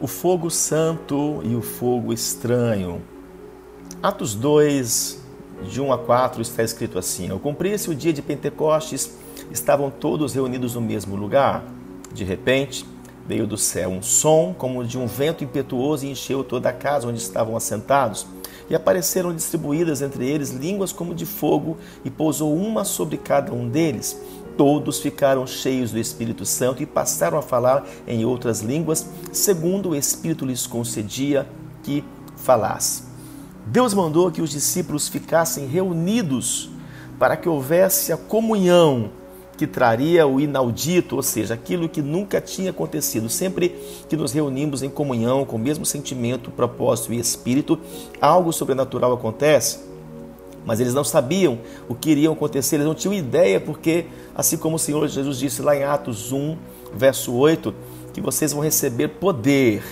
o fogo santo e o fogo estranho. Atos 2, de 1 a 4, está escrito assim: Ao cumprir-se o dia de Pentecostes, estavam todos reunidos no mesmo lugar. De repente, veio do céu um som como de um vento impetuoso e encheu toda a casa onde estavam assentados. E apareceram distribuídas entre eles línguas como de fogo, e pousou uma sobre cada um deles todos ficaram cheios do Espírito Santo e passaram a falar em outras línguas, segundo o Espírito lhes concedia que falasse. Deus mandou que os discípulos ficassem reunidos para que houvesse a comunhão que traria o inaudito, ou seja, aquilo que nunca tinha acontecido. Sempre que nos reunimos em comunhão com o mesmo sentimento, propósito e espírito, algo sobrenatural acontece mas eles não sabiam o que iria acontecer, eles não tinham ideia, porque, assim como o Senhor Jesus disse lá em Atos 1, verso 8, que vocês vão receber poder.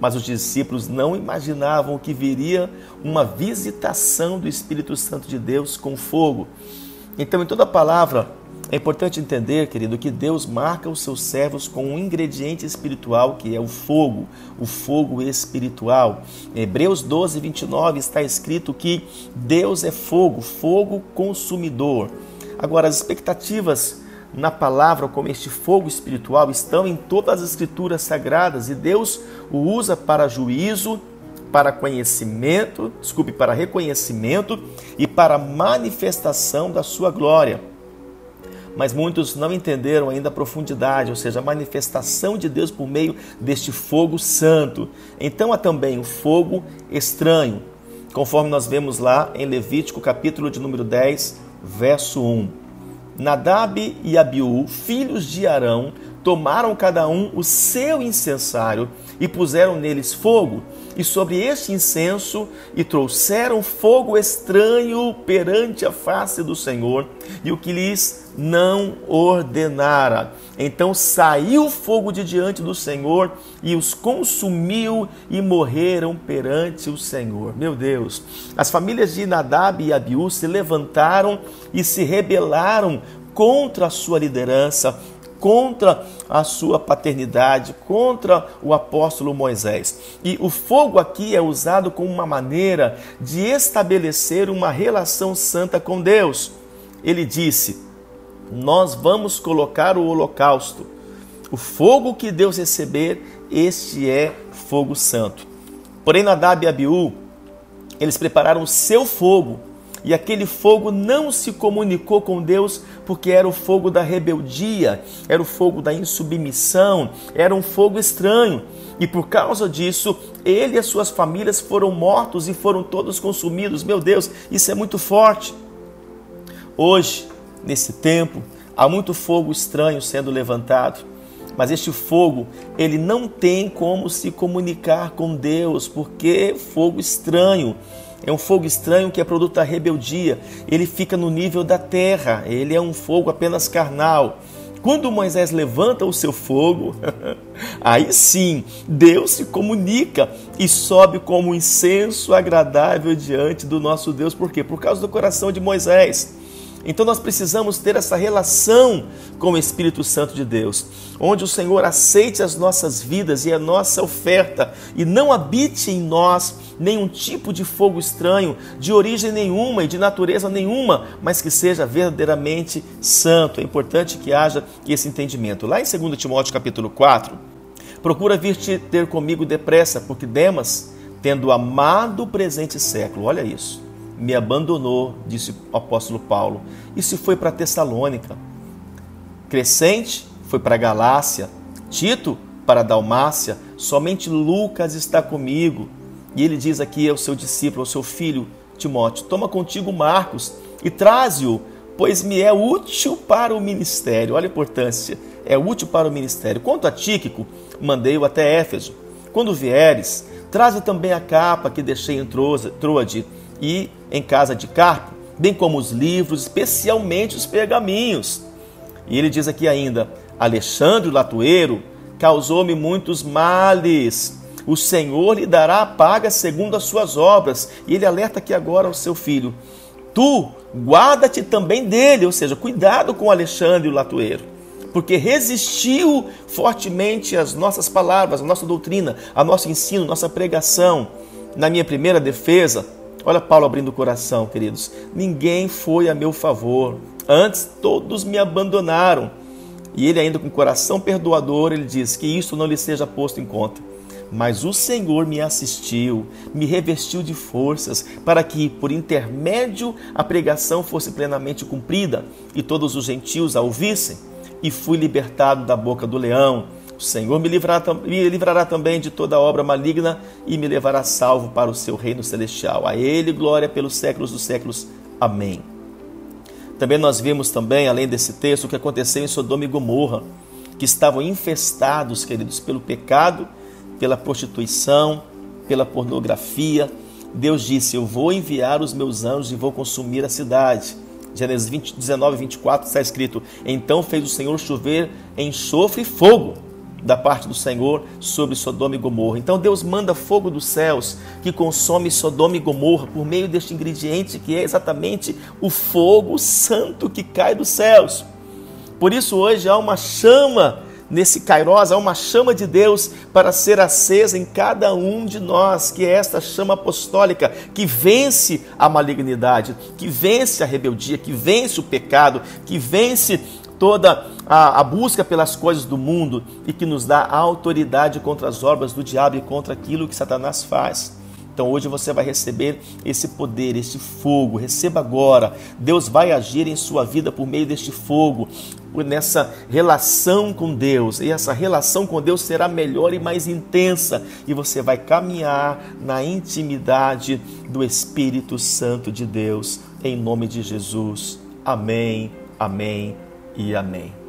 Mas os discípulos não imaginavam que viria uma visitação do Espírito Santo de Deus com fogo. Então, em toda a palavra, é importante entender, querido, que Deus marca os seus servos com um ingrediente espiritual que é o fogo, o fogo espiritual. Em Hebreus 12, 29 está escrito que Deus é fogo, fogo consumidor. Agora, as expectativas na palavra como este fogo espiritual estão em todas as escrituras sagradas e Deus o usa para juízo, para conhecimento, desculpe, para reconhecimento e para manifestação da sua glória mas muitos não entenderam ainda a profundidade, ou seja, a manifestação de Deus por meio deste fogo santo. Então há também o fogo estranho, conforme nós vemos lá em Levítico, capítulo de número 10, verso 1. Nadab e Abiú, filhos de Arão, tomaram cada um o seu incensário e puseram neles fogo, e sobre este incenso e trouxeram fogo estranho perante a face do Senhor, e o que lhes não ordenara. Então saiu fogo de diante do Senhor e os consumiu e morreram perante o Senhor. Meu Deus, as famílias de Nadab e Abiú se levantaram e se rebelaram contra a sua liderança, contra a sua paternidade, contra o apóstolo Moisés. E o fogo aqui é usado como uma maneira de estabelecer uma relação santa com Deus. Ele disse: Nós vamos colocar o holocausto. O fogo que Deus receber, este é fogo santo. Porém, Nadab e Abiú, eles prepararam o seu fogo e aquele fogo não se comunicou com Deus porque era o fogo da rebeldia, era o fogo da insubmissão, era um fogo estranho. E por causa disso, ele e as suas famílias foram mortos e foram todos consumidos. Meu Deus, isso é muito forte. Hoje, nesse tempo, há muito fogo estranho sendo levantado. Mas este fogo, ele não tem como se comunicar com Deus, porque fogo estranho. É um fogo estranho que é produto da rebeldia. Ele fica no nível da terra. Ele é um fogo apenas carnal. Quando Moisés levanta o seu fogo, aí sim Deus se comunica e sobe como um incenso agradável diante do nosso Deus. Por quê? Por causa do coração de Moisés. Então nós precisamos ter essa relação com o Espírito Santo de Deus, onde o Senhor aceite as nossas vidas e a nossa oferta e não habite em nós nenhum tipo de fogo estranho, de origem nenhuma e de natureza nenhuma, mas que seja verdadeiramente santo. É importante que haja esse entendimento. Lá em 2 Timóteo capítulo 4, procura vir te ter comigo depressa, porque Demas, tendo amado o presente século, olha isso, me abandonou, disse o apóstolo Paulo, e se foi para Tessalônica. Crescente foi para Galácia, Tito para Dalmácia, somente Lucas está comigo. E ele diz aqui ao seu discípulo, ao seu filho Timóteo: Toma contigo Marcos e traze-o, pois me é útil para o ministério. Olha a importância, é útil para o ministério. Quanto a Tíquico, mandei-o até Éfeso. Quando vieres, traze também a capa que deixei em Troade e em casa de Carpo, bem como os livros, especialmente os pergaminhos. E ele diz aqui ainda: Alexandre o Latueiro causou-me muitos males. O Senhor lhe dará a paga segundo as suas obras. E ele alerta aqui agora ao seu filho: Tu guarda-te também dele, ou seja, cuidado com Alexandre o Latueiro porque resistiu fortemente às nossas palavras, à nossa doutrina, ao nosso ensino, à nossa pregação. Na minha primeira defesa, olha Paulo abrindo o coração, queridos, ninguém foi a meu favor, antes todos me abandonaram. E ele, ainda com coração perdoador, ele diz que isso não lhe seja posto em conta. Mas o Senhor me assistiu, me revestiu de forças, para que, por intermédio, a pregação fosse plenamente cumprida e todos os gentios a ouvissem. E fui libertado da boca do leão. O Senhor me livrará, me livrará também de toda obra maligna e me levará salvo para o seu reino celestial. A Ele glória pelos séculos dos séculos. Amém. Também nós vimos também, além desse texto, o que aconteceu em Sodoma e Gomorra, que estavam infestados, queridos, pelo pecado, pela prostituição, pela pornografia. Deus disse: Eu vou enviar os meus anjos e vou consumir a cidade. Gênesis 20, 19, 24 está escrito: Então fez o Senhor chover enxofre e fogo da parte do Senhor sobre Sodoma e Gomorra. Então Deus manda fogo dos céus que consome Sodoma e Gomorra por meio deste ingrediente que é exatamente o fogo santo que cai dos céus. Por isso hoje há uma chama nesse Kairos, há uma chama de Deus para ser acesa em cada um de nós, que é esta chama apostólica que vence a malignidade, que vence a rebeldia, que vence o pecado, que vence toda a, a, busca pelas coisas do mundo e que nos dá autoridade contra as obras do diabo e contra aquilo que Satanás faz. Então hoje você vai receber esse poder, este fogo. Receba agora. Deus vai agir em sua vida por meio deste fogo, nessa relação com Deus. E essa relação com Deus será melhor e mais intensa. E você vai caminhar na intimidade do Espírito Santo de Deus. Em nome de Jesus. Amém, amém e amém.